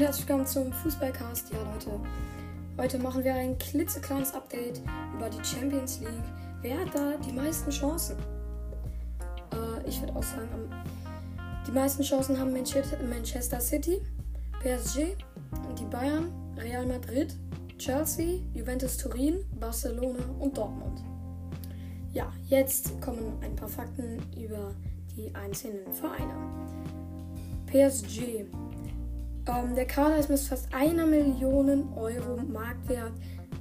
und herzlich willkommen zum Fußballcast. Ja, Leute, heute machen wir ein klitzekleines Update über die Champions League. Wer hat da die meisten Chancen? Äh, ich würde auch sagen, die meisten Chancen haben Manchester City, PSG, die Bayern, Real Madrid, Chelsea, Juventus Turin, Barcelona und Dortmund. Ja, jetzt kommen ein paar Fakten über die einzelnen Vereine. PSG ähm, der Kader ist mit fast einer Million Euro Marktwert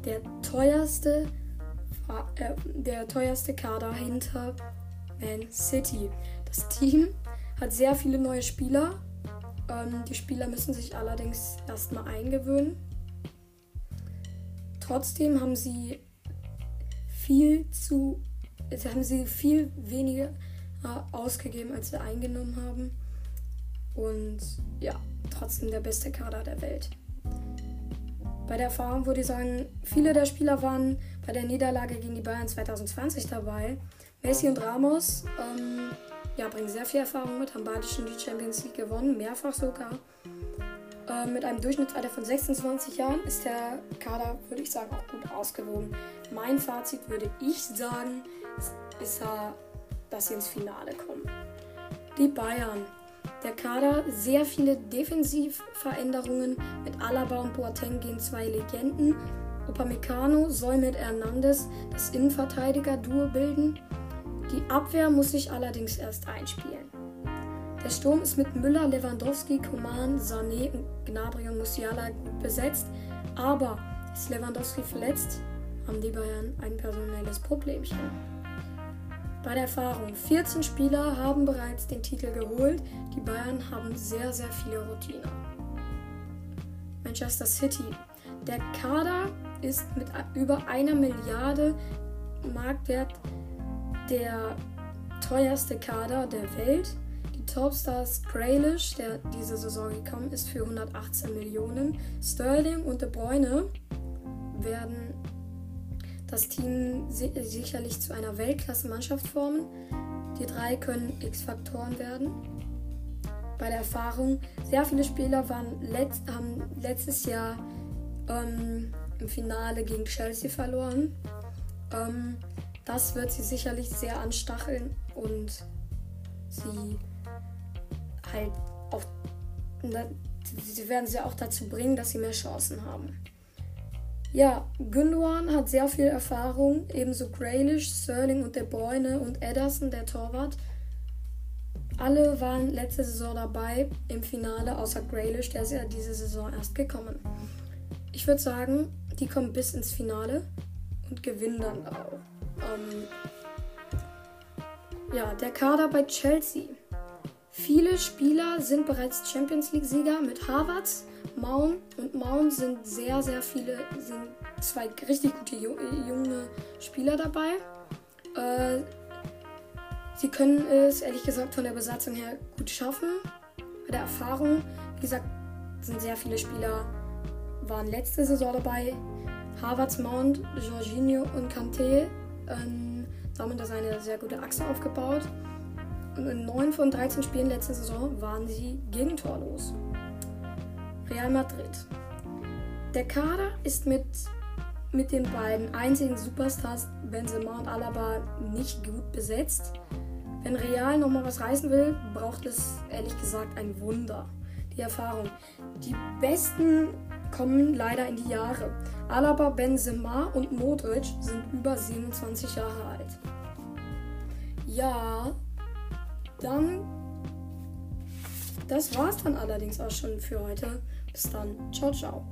der teuerste, äh, der teuerste Kader hinter Man City. Das Team hat sehr viele neue Spieler. Ähm, die Spieler müssen sich allerdings erstmal eingewöhnen. Trotzdem haben sie viel zu, haben sie viel weniger äh, ausgegeben, als sie eingenommen haben. Und ja, trotzdem der beste Kader der Welt. Bei der Erfahrung würde ich sagen, viele der Spieler waren bei der Niederlage gegen die Bayern 2020 dabei. Messi und Ramos ähm, ja, bringen sehr viel Erfahrung mit, haben beide schon die Champions League gewonnen, mehrfach sogar. Äh, mit einem Durchschnittsalter von 26 Jahren ist der Kader, würde ich sagen, auch gut ausgewogen. Mein Fazit würde ich sagen, ist, dass sie ins Finale kommen. Die Bayern der Kader sehr viele Defensivveränderungen. Mit Alaba und Boateng gehen zwei Legenden. Upamecano soll mit Hernandez das Innenverteidiger-Duo bilden. Die Abwehr muss sich allerdings erst einspielen. Der Sturm ist mit Müller, Lewandowski, Coman, Sané und Gnabry und Musiala gut besetzt. Aber ist Lewandowski verletzt, haben die Bayern ein personelles Problemchen. Bei der Erfahrung, 14 Spieler haben bereits den Titel geholt. Die Bayern haben sehr, sehr viele Routine. Manchester City. Der Kader ist mit über einer Milliarde Marktwert der teuerste Kader der Welt. Die Topstars Graylish, der diese Saison gekommen ist, für 118 Millionen. Sterling und De Bruyne werden das Team sicherlich zu einer Weltklasse-Mannschaft formen. Die drei können X-Faktoren werden. Bei der Erfahrung, sehr viele Spieler waren letzt, haben letztes Jahr ähm, im Finale gegen Chelsea verloren. Ähm, das wird sie sicherlich sehr anstacheln und sie halt auch. Sie werden sie auch dazu bringen, dass sie mehr Chancen haben. Ja, Gündogan hat sehr viel Erfahrung, ebenso Graylish, Sterling und De Bruyne und Ederson, der Torwart. Alle waren letzte Saison dabei im Finale, außer Graylish, der ist ja diese Saison erst gekommen. Ich würde sagen, die kommen bis ins Finale und gewinnen dann auch. Ähm ja, der Kader bei Chelsea. Viele Spieler sind bereits Champions League-Sieger mit Harvards, Mount und Mount sind sehr, sehr viele, sind zwei richtig gute junge Spieler dabei. Äh, sie können es ehrlich gesagt von der Besatzung her gut schaffen. Bei der Erfahrung, wie gesagt, sind sehr viele Spieler, waren letzte Saison dabei. Harvards, Mount, Jorginho und Kanté ähm, damit ist eine sehr gute Achse aufgebaut. In 9 von 13 Spielen letzte Saison waren sie gegentorlos. Real Madrid. Der Kader ist mit, mit den beiden einzigen Superstars Benzema und Alaba nicht gut besetzt. Wenn Real nochmal was reißen will, braucht es ehrlich gesagt ein Wunder. Die Erfahrung. Die besten kommen leider in die Jahre. Alaba, Benzema und Modric sind über 27 Jahre alt. Ja, dann. Das war's dann allerdings auch schon für heute. Bis dann. Ciao, ciao.